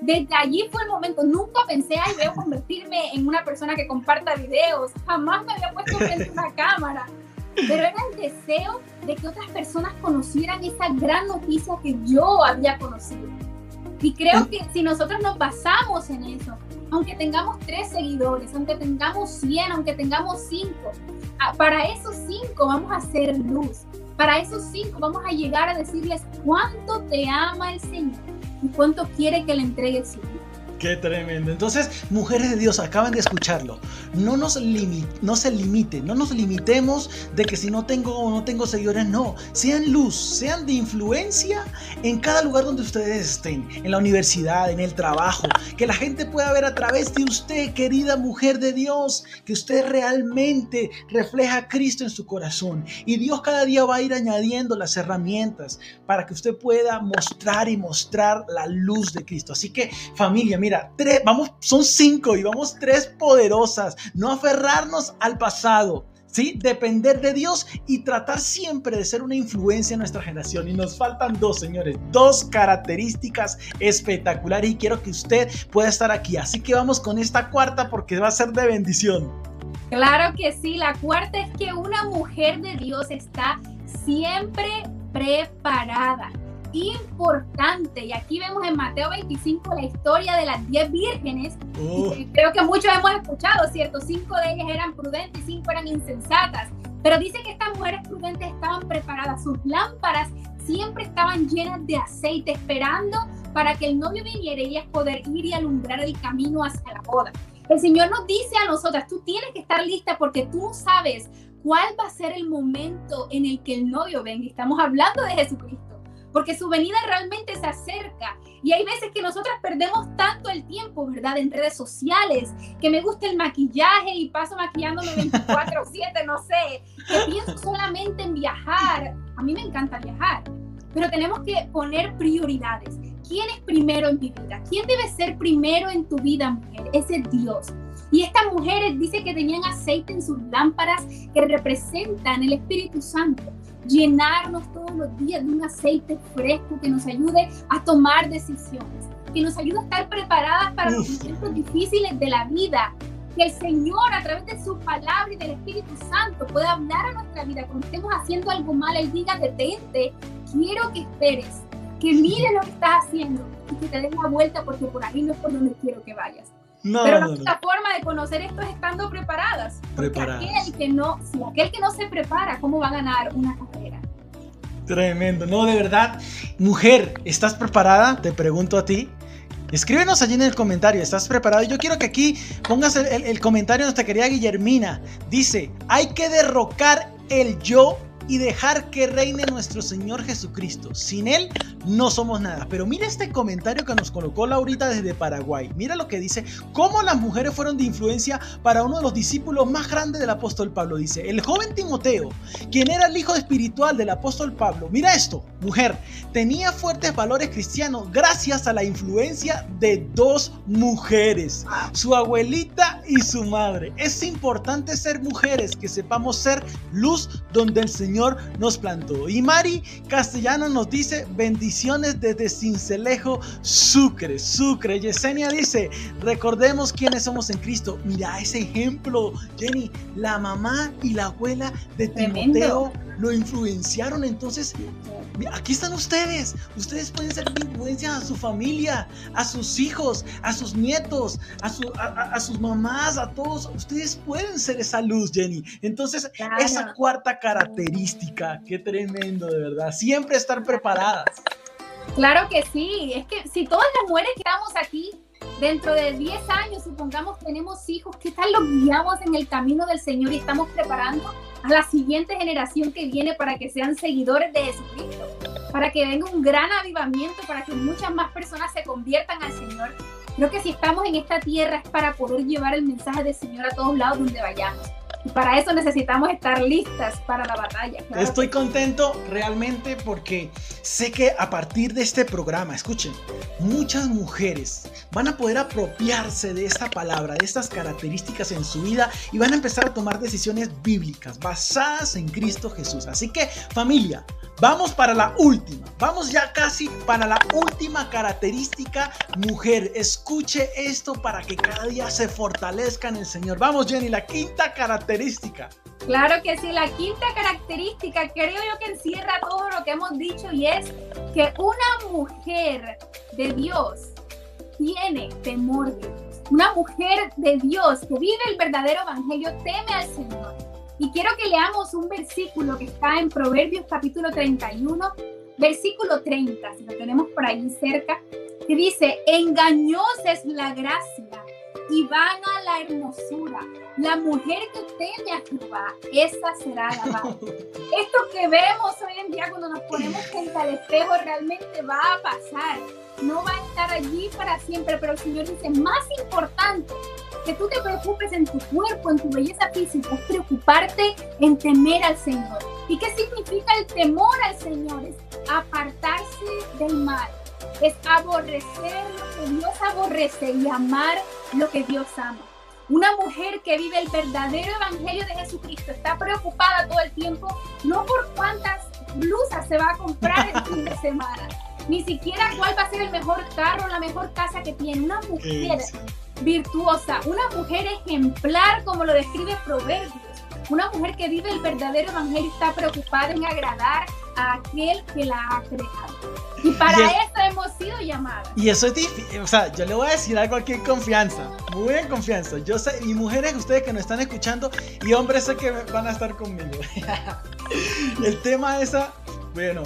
Desde allí fue el momento, nunca pensé, ay, a convertirme en una persona que comparta videos, jamás me había puesto frente a una cámara, pero era el deseo de que otras personas conocieran esa gran noticia que yo había conocido. Y creo que si nosotros nos basamos en eso, aunque tengamos tres seguidores, aunque tengamos 100, aunque tengamos cinco, ah, para esos cinco vamos a hacer luz. Para esos cinco vamos a llegar a decirles cuánto te ama el Señor y cuánto quiere que le entregues. Qué tremendo. Entonces, mujeres de Dios, acaban de escucharlo. No nos no se limiten, no nos limitemos de que si no tengo o no tengo seguidores, no. Sean luz, sean de influencia en cada lugar donde ustedes estén, en la universidad, en el trabajo, que la gente pueda ver a través de usted, querida mujer de Dios, que usted realmente refleja a Cristo en su corazón. Y Dios cada día va a ir añadiendo las herramientas para que usted pueda mostrar y mostrar la luz de Cristo. Así que, familia, mira, tres, vamos, son cinco y vamos tres poderosas. No aferrarnos al pasado. ¿Sí? Depender de Dios y tratar siempre de ser una influencia en nuestra generación. Y nos faltan dos, señores, dos características espectaculares y quiero que usted pueda estar aquí. Así que vamos con esta cuarta porque va a ser de bendición. Claro que sí, la cuarta es que una mujer de Dios está siempre preparada importante. Y aquí vemos en Mateo 25 la historia de las 10 vírgenes. Creo que muchos hemos escuchado, ¿cierto? Cinco de ellas eran prudentes y cinco eran insensatas. Pero dice que estas mujeres prudentes estaban preparadas, sus lámparas siempre estaban llenas de aceite, esperando para que el novio viniera y ellas poder ir y alumbrar el camino hacia la boda. El Señor nos dice a nosotras, tú tienes que estar lista porque tú sabes cuál va a ser el momento en el que el novio venga. Estamos hablando de Jesucristo porque su venida realmente se acerca. Y hay veces que nosotras perdemos tanto el tiempo, ¿verdad? En redes sociales, que me gusta el maquillaje y paso maquillándome 24/7, no sé, que pienso solamente en viajar. A mí me encanta viajar, pero tenemos que poner prioridades. ¿Quién es primero en mi vida? ¿Quién debe ser primero en tu vida, mujer? Ese es Dios. Y estas mujeres dice que tenían aceite en sus lámparas que representan el Espíritu Santo llenarnos todos los días de un aceite fresco que nos ayude a tomar decisiones, que nos ayude a estar preparadas para los momentos difíciles de la vida. Que el Señor, a través de su palabra y del Espíritu Santo, pueda hablar a nuestra vida. Cuando estemos haciendo algo mal, Él diga: detente, quiero que esperes, que mires lo que estás haciendo y que te des la vuelta porque por ahí no es por donde quiero que vayas. Pero la única forma de conocer esto es estando preparadas. Preparadas. Aquel que no, si aquel que no se prepara, ¿cómo va a ganar una carrera? Tremendo, no, de verdad. Mujer, ¿estás preparada? Te pregunto a ti. Escríbenos allí en el comentario, ¿estás preparado? Yo quiero que aquí pongas el, el comentario de nuestra querida Guillermina. Dice, hay que derrocar el yo y dejar que reine nuestro Señor Jesucristo. Sin Él no somos nada. Pero mira este comentario que nos colocó Laurita desde Paraguay. Mira lo que dice, cómo las mujeres fueron de influencia para uno de los discípulos más grandes del apóstol Pablo. Dice, el joven Timoteo, quien era el hijo espiritual del apóstol Pablo. Mira esto, mujer, tenía fuertes valores cristianos gracias a la influencia de dos mujeres, su abuelita y su madre. Es importante ser mujeres que sepamos ser luz donde el Señor nos plantó. Y Mari Castellano nos dice bendiciones desde Cincelejo, Sucre, Sucre. Yesenia dice, recordemos quiénes somos en Cristo. Mira ese ejemplo, Jenny, la mamá y la abuela de Timoteo lo influenciaron. Entonces, aquí están ustedes. Ustedes pueden ser de influencia a su familia, a sus hijos, a sus nietos, a, sus mamás, a todos. Ustedes pueden ser esa luz, Jenny. Entonces, esa cuarta característica, qué tremendo, de verdad. Siempre estar preparadas. Claro que sí. Es que si todas las mujeres que estamos aquí dentro de 10 años, supongamos tenemos hijos, ¿qué tal los guiamos en el camino del Señor y estamos preparando a la siguiente generación que viene para que sean seguidores de Jesucristo? Para que venga un gran avivamiento, para que muchas más personas se conviertan al Señor. Creo que si estamos en esta tierra es para poder llevar el mensaje del Señor a todos lados donde vayamos. Para eso necesitamos estar listas para la batalla. Estoy contento realmente porque sé que a partir de este programa, escuchen, muchas mujeres van a poder apropiarse de esta palabra, de estas características en su vida y van a empezar a tomar decisiones bíblicas basadas en Cristo Jesús. Así que familia, Vamos para la última. Vamos ya casi para la última característica. Mujer, escuche esto para que cada día se fortalezca en el Señor. Vamos, Jenny, la quinta característica. Claro que sí, la quinta característica creo yo que encierra todo lo que hemos dicho y es que una mujer de Dios tiene temor de Dios. Una mujer de Dios que vive el verdadero evangelio teme al Señor y quiero que leamos un versículo que está en Proverbios capítulo 31, versículo 30, si lo tenemos por ahí cerca, que dice, engañosa es la gracia y vana la hermosura. La mujer que teme a Jehová, esa será alabada. Esto que vemos hoy en día cuando nos ponemos frente al espejo realmente va a pasar. No va a estar allí para siempre, pero el Señor dice, más importante que tú te preocupes en tu cuerpo, en tu belleza física, es preocuparte en temer al Señor. ¿Y qué significa el temor al Señor? Es apartarse del mal, es aborrecer lo que Dios aborrece y amar lo que Dios ama. Una mujer que vive el verdadero evangelio de Jesucristo está preocupada todo el tiempo, no por cuántas blusas se va a comprar el fin de semana, ni siquiera cuál va a ser el mejor carro, la mejor casa que tiene. Una mujer virtuosa, una mujer ejemplar como lo describe Proverbios, una mujer que vive el verdadero evangelio está preocupada en agradar a aquel que la ha creado. Y para eso hemos sido llamadas. Y eso es difícil, o sea, yo le voy a decir algo aquí en confianza, muy en confianza. Yo sé, y mujeres, ustedes que nos están escuchando, y hombres sé que van a estar conmigo. El tema esa, bueno,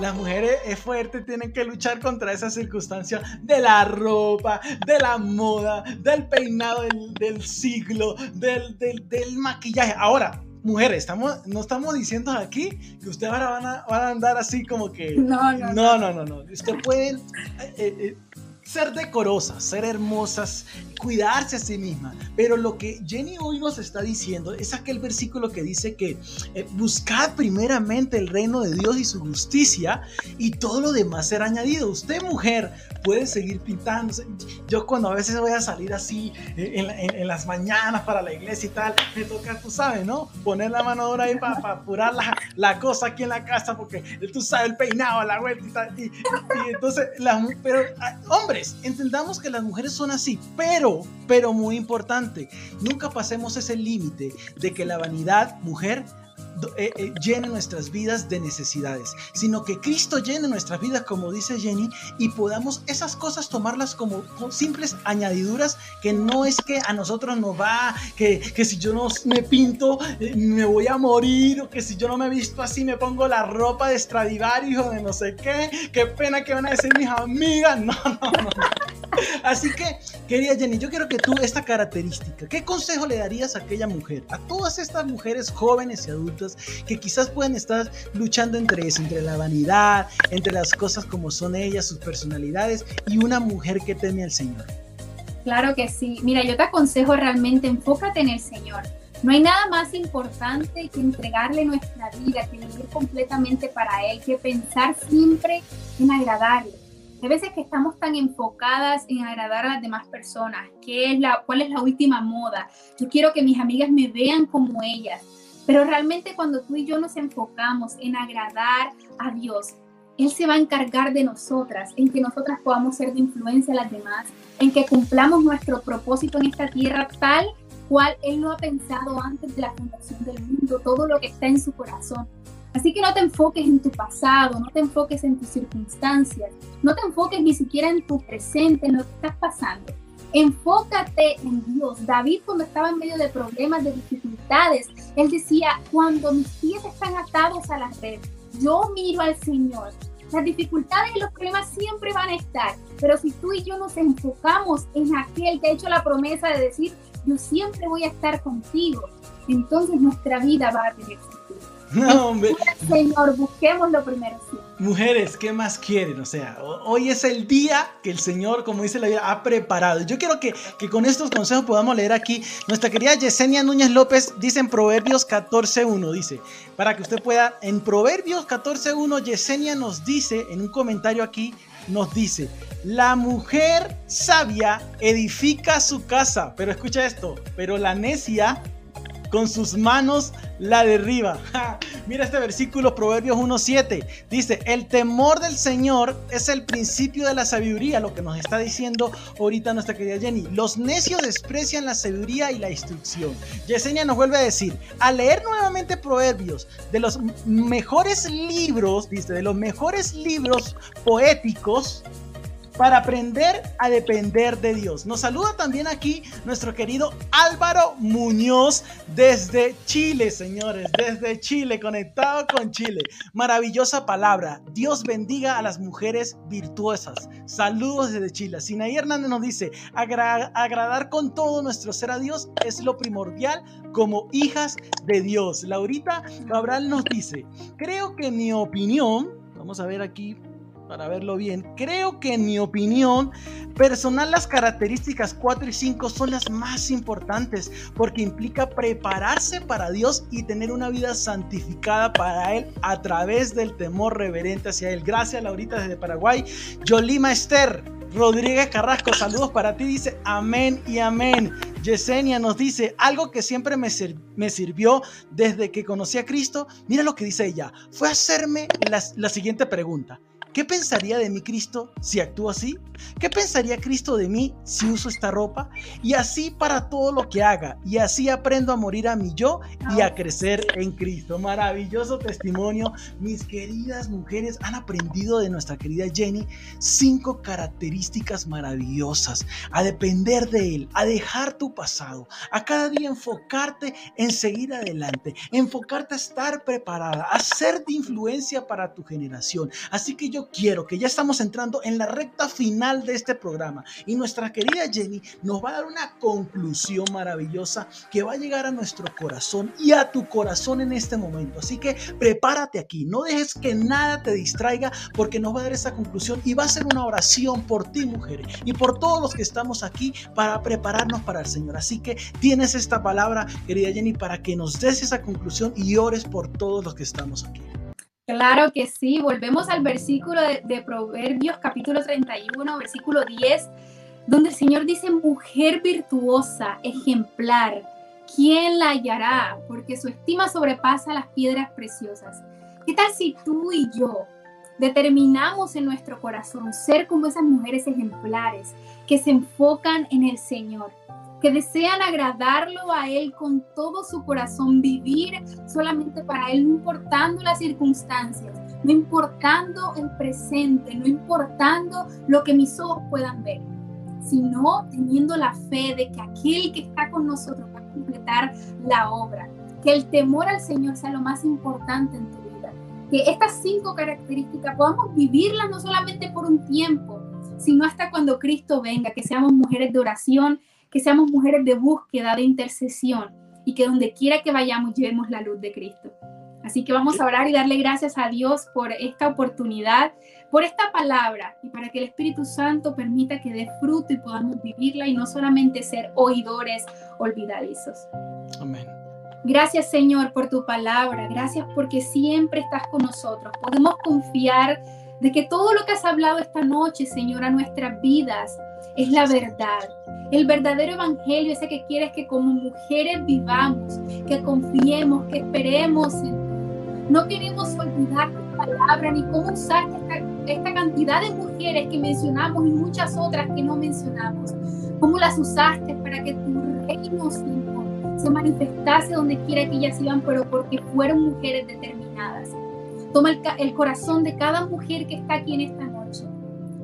las mujeres es fuerte, tienen que luchar contra esa circunstancia de la ropa, de la moda, del peinado del, siglo, del, del, maquillaje. Ahora, mujeres, estamos, no estamos diciendo aquí que ustedes ahora van a, van a andar así como que... No, no, no. No, no, no. Ustedes pueden eh, eh, ser decorosas, ser hermosas, cuidarse a sí misma. Pero lo que Jenny hoy nos está diciendo es aquel versículo que dice que eh, buscad primeramente el reino de Dios y su justicia y todo lo demás será añadido. Usted mujer puede seguir pintándose. Yo cuando a veces voy a salir así eh, en, las mañanas para la iglesia y tal, me toca, tú sabes, ¿no? Poner la mano dura ahí para, apurar la, la, cosa aquí en la casa porque tú sabes el peinado, la vuelta y tal. Y, entonces, pero ah, entendamos que las mujeres son así, pero pero, muy importante, nunca pasemos ese límite de que la vanidad, mujer, eh, eh, llene nuestras vidas de necesidades, sino que Cristo llene nuestras vidas, como dice Jenny, y podamos esas cosas tomarlas como, simples añadiduras que no es que a nosotros nos va, que, que si yo no me pinto eh, me voy a morir, o que si yo no me visto así me pongo la ropa de Stradivarius de no sé qué, qué pena que van a decir mis amigas, no, no, no. Así que, querida Jenny, yo quiero que tú, esta característica, ¿qué consejo le darías a aquella mujer, a todas estas mujeres jóvenes y adultas que quizás pueden estar luchando entre eso, entre la vanidad, entre las cosas como son ellas, sus personalidades y una mujer que teme al Señor? Claro que sí. Mira, yo te aconsejo realmente enfócate en el Señor. No hay nada más importante que entregarle nuestra vida, que vivir completamente para Él, que pensar siempre en agradarle hay veces que estamos tan enfocadas en agradar a las demás personas, ¿qué es la, cuál es la última moda. Yo quiero que mis amigas me vean como ellas. Pero realmente cuando tú y yo nos enfocamos en agradar a Dios, Él se va a encargar de nosotras, en que nosotras podamos ser de influencia a las demás, en que cumplamos nuestro propósito en esta tierra tal cual Él lo ha pensado antes de la fundación del mundo, todo lo que está en su corazón. Así que no te enfoques en tu pasado, no te enfoques en tus circunstancias, no te enfoques ni siquiera en tu presente, en lo que estás pasando. Enfócate en Dios. David cuando estaba en medio de problemas, de dificultades, él decía, cuando mis pies están atados a la red, yo miro al Señor. Las dificultades y los problemas siempre van a estar, pero si tú y yo nos enfocamos en aquel que ha hecho la promesa de decir, yo siempre voy a estar contigo, entonces nuestra vida va a tener sentido. No, hombre. Señor, busquemos lo primero. Sí. Mujeres, ¿qué más quieren? O sea, hoy es el día que el Señor, como dice la vida, ha preparado. Yo quiero que, que con estos consejos podamos leer aquí. Nuestra querida Yesenia Núñez López dice en Proverbios 14.1, dice, para que usted pueda, en Proverbios 14.1, Yesenia nos dice, en un comentario aquí, nos dice, la mujer sabia edifica su casa, pero escucha esto, pero la necia con sus manos la derriba. Mira este versículo, Proverbios 1.7. Dice, el temor del Señor es el principio de la sabiduría, lo que nos está diciendo ahorita nuestra querida Jenny. Los necios desprecian la sabiduría y la instrucción. Yesenia nos vuelve a decir, al leer nuevamente Proverbios, de los mejores libros, dice, de los mejores libros poéticos, para aprender a depender de Dios. Nos saluda también aquí nuestro querido Álvaro Muñoz desde Chile, señores, desde Chile, conectado con Chile. Maravillosa palabra. Dios bendiga a las mujeres virtuosas. Saludos desde Chile. Sinaí Hernández nos dice, agradar con todo nuestro ser a Dios es lo primordial como hijas de Dios. Laurita Cabral nos dice, creo que mi opinión, vamos a ver aquí para verlo bien, creo que en mi opinión personal las características 4 y 5 son las más importantes porque implica prepararse para Dios y tener una vida santificada para Él a través del temor reverente hacia Él. Gracias Laurita desde Paraguay. Yolima Esther. Rodríguez Carrasco, saludos para ti, dice amén y amén. Yesenia nos dice algo que siempre me, me, sirvió desde que conocí a Cristo. Mira lo que dice ella. Fue hacerme la siguiente pregunta. ¿Qué pensaría de mí Cristo si actúo así? ¿Qué pensaría Cristo de mí si uso esta ropa? Y así para todo lo que haga. Y así aprendo a morir a mi yo y a crecer en Cristo. Maravilloso testimonio. Mis queridas mujeres han aprendido de nuestra querida Jenny cinco características maravillosas. A depender de Él, a dejar tu pasado, a cada día enfocarte en seguir adelante, enfocarte a estar preparada, a ser de influencia para tu generación. Así que yo quiero que ya estamos entrando en la recta final de este programa y nuestra querida Jenny nos va a dar una conclusión maravillosa que va a llegar a nuestro corazón y a tu corazón en este momento. Así que prepárate aquí, no dejes que nada te distraiga porque nos va a dar esa conclusión y va a ser una oración por ti, mujeres, y por todos los que estamos aquí para prepararnos para el Señor. Así que tienes esta palabra, querida Jenny, para que nos des esa conclusión y ores por todos los que estamos aquí. Claro que sí, volvemos al versículo de, Proverbios capítulo 31, versículo 10, donde el Señor dice, mujer virtuosa, ejemplar, ¿quién la hallará? Porque su estima sobrepasa las piedras preciosas. ¿Qué tal si tú y yo determinamos en nuestro corazón ser como esas mujeres ejemplares que se enfocan en el Señor? Que desean agradarlo a Él con todo su corazón, vivir solamente para Él, no importando las circunstancias, no importando el presente, no importando lo que mis ojos puedan ver, sino teniendo la fe de que aquel que está con nosotros va a completar la obra, que el temor al Señor sea lo más importante en tu vida, que estas cinco características podamos vivirlas no solamente por un tiempo, sino hasta cuando Cristo venga, que seamos mujeres de oración, que seamos mujeres de búsqueda, de intercesión y que donde quiera que vayamos llevemos la luz de Cristo. Así que vamos a orar y darle gracias a Dios por esta oportunidad, por esta palabra y para que el Espíritu Santo permita que dé fruto y podamos vivirla y no solamente ser oidores olvidadizos. Amén. Gracias Señor por tu palabra, gracias porque siempre estás con nosotros. Podemos confiar de que todo lo que has hablado esta noche, Señor, a nuestras vidas es la verdad el verdadero evangelio, ese que quieres que como mujeres vivamos, que confiemos, que esperemos en No queremos olvidar tu palabra ni cómo usaste esta, esta cantidad de mujeres que mencionamos y muchas otras que no mencionamos. Cómo las usaste para que tu reino, se manifestase donde quiera que ellas iban, pero porque fueron mujeres determinadas. Toma el, el, corazón de cada mujer que está aquí en esta.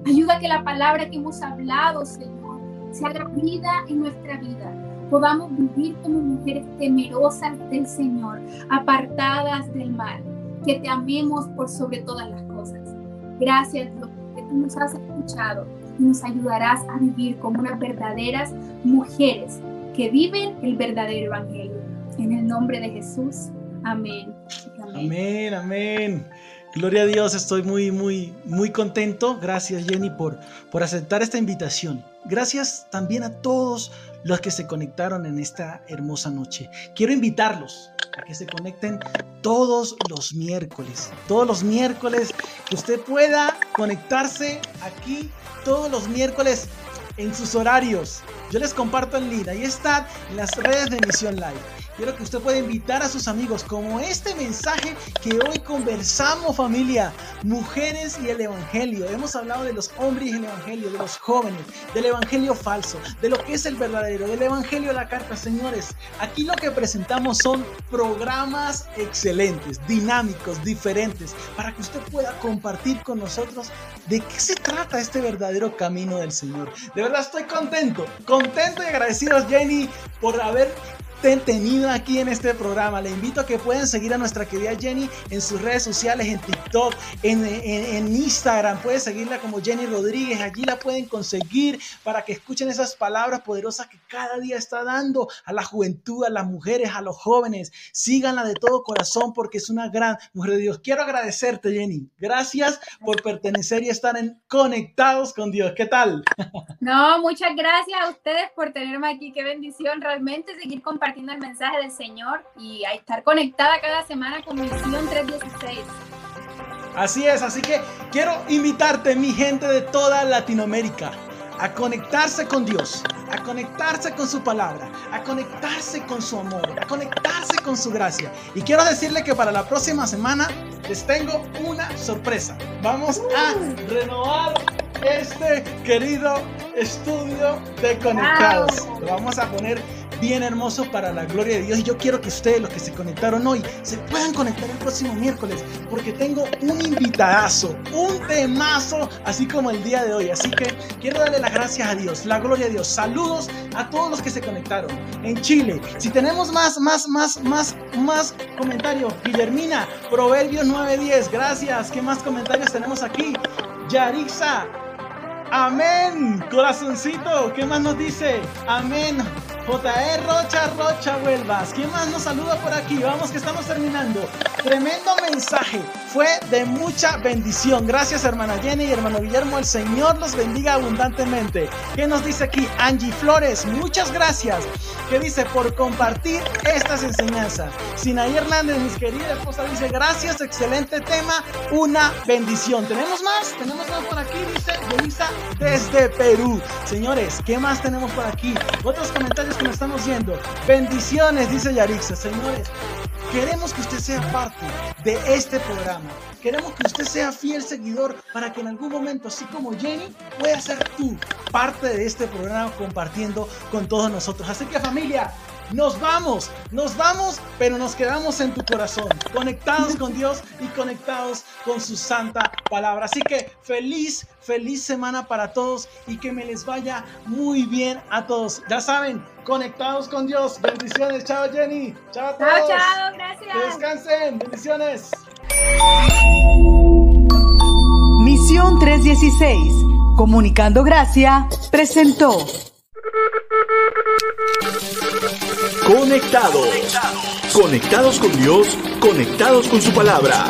Ayuda a que la palabra que hemos hablado, Señor, se haga vida en nuestra vida. Podamos vivir como mujeres temerosas del Señor, apartadas del mal, que te amemos por sobre todas las cosas. Gracias Dios, que tú nos has escuchado y nos ayudarás a vivir como unas verdaderas mujeres que viven el verdadero evangelio. En el nombre de Jesús. Amén. Amén, amén. Gloria a Dios, estoy muy, muy, muy contento. Gracias Jenny por, por aceptar esta invitación. Gracias también a todos los que se conectaron en esta hermosa noche. Quiero invitarlos a que se conecten todos los miércoles. Todos los miércoles que usted pueda conectarse aquí todos los miércoles en sus horarios. Yo les comparto el link. Ahí está en las redes de Misión Live. Quiero que usted pueda invitar a sus amigos, como este mensaje que hoy conversamos familia, mujeres y el Evangelio. Hemos hablado de los hombres y el Evangelio, de los jóvenes, del Evangelio falso, de lo que es el verdadero, del Evangelio de la carta. Señores, aquí lo que presentamos son programas excelentes, dinámicos, diferentes, para que usted pueda compartir con nosotros de qué se trata este verdadero camino del Señor. De verdad estoy contento, contento y agradecido Jenny por haber tenido aquí en este programa. Le invito a que puedan seguir a nuestra querida Jenny en sus redes sociales, en TikTok, en, Instagram. Pueden seguirla como Jenny Rodríguez. Allí la pueden conseguir para que escuchen esas palabras poderosas que cada día está dando a la juventud, a las mujeres, a los jóvenes. Síganla de todo corazón porque es una gran mujer de Dios. Quiero agradecerte, Jenny. Gracias por pertenecer y estar Conectados con Dios. ¿Qué tal? No, muchas gracias a ustedes por tenerme aquí. Qué bendición realmente seguir compartiendo el mensaje del Señor y a estar conectada cada semana con Misión 316. Así es, así que quiero invitarte, mi gente de toda Latinoamérica, a conectarse con Dios, a conectarse con su palabra, a conectarse con su amor, a conectarse con su gracia. Y quiero decirle que para la próxima semana les tengo una sorpresa. Vamos a renovar este querido estudio de conectados. Lo vamos a poner bien hermoso para la gloria de Dios. Y yo quiero que ustedes, los que se conectaron hoy, se puedan conectar el próximo miércoles, porque tengo un invitadazo, un temazo, así como el día de hoy. Así que quiero darle las gracias a Dios, la gloria a Dios. Saludos a todos los que se conectaron en Chile. Si tenemos más, más, más, más, más comentarios, Guillermina, Proverbios 9:10, gracias. ¿Qué más comentarios tenemos aquí? Yarixa, Amén. Corazoncito, ¿qué más nos dice? Amén. J.E. Rocha Rocha Huelvas. ¿Quién más nos saluda por aquí? Vamos que estamos terminando. Tremendo mensaje. Fue de mucha bendición. Gracias hermana Jenny y hermano Guillermo. El Señor los bendiga abundantemente. ¿Qué nos dice aquí? Angie Flores. Muchas gracias. ¿Qué dice? Por compartir estas enseñanzas. Sinaí Hernández, mis queridas esposa, dice gracias. Excelente tema. Una bendición. ¿Tenemos más? ¿Tenemos más por aquí? Dice Elisa desde Perú. Señores, ¿qué más tenemos por aquí? Otros comentarios que nos estamos viendo. Bendiciones, dice Yarixa. Señores, queremos que usted sea parte de este programa. Queremos que usted sea fiel seguidor para que en algún momento, así como Jenny, pueda ser tú parte de este programa compartiendo con todos nosotros. Así que familia, nos vamos, nos vamos, pero nos quedamos en tu corazón, conectados con Dios y conectados con su santa palabra. Así que feliz, feliz semana para todos y que me les vaya muy bien a todos. Ya saben, conectados con Dios. Bendiciones. Chao, Jenny. Chao a todos. Chao, chao. Gracias. Que descansen. Bendiciones. Misión 316, Comunicando Gracia, presentó. Conectados. Conectados con Dios, conectados con su palabra.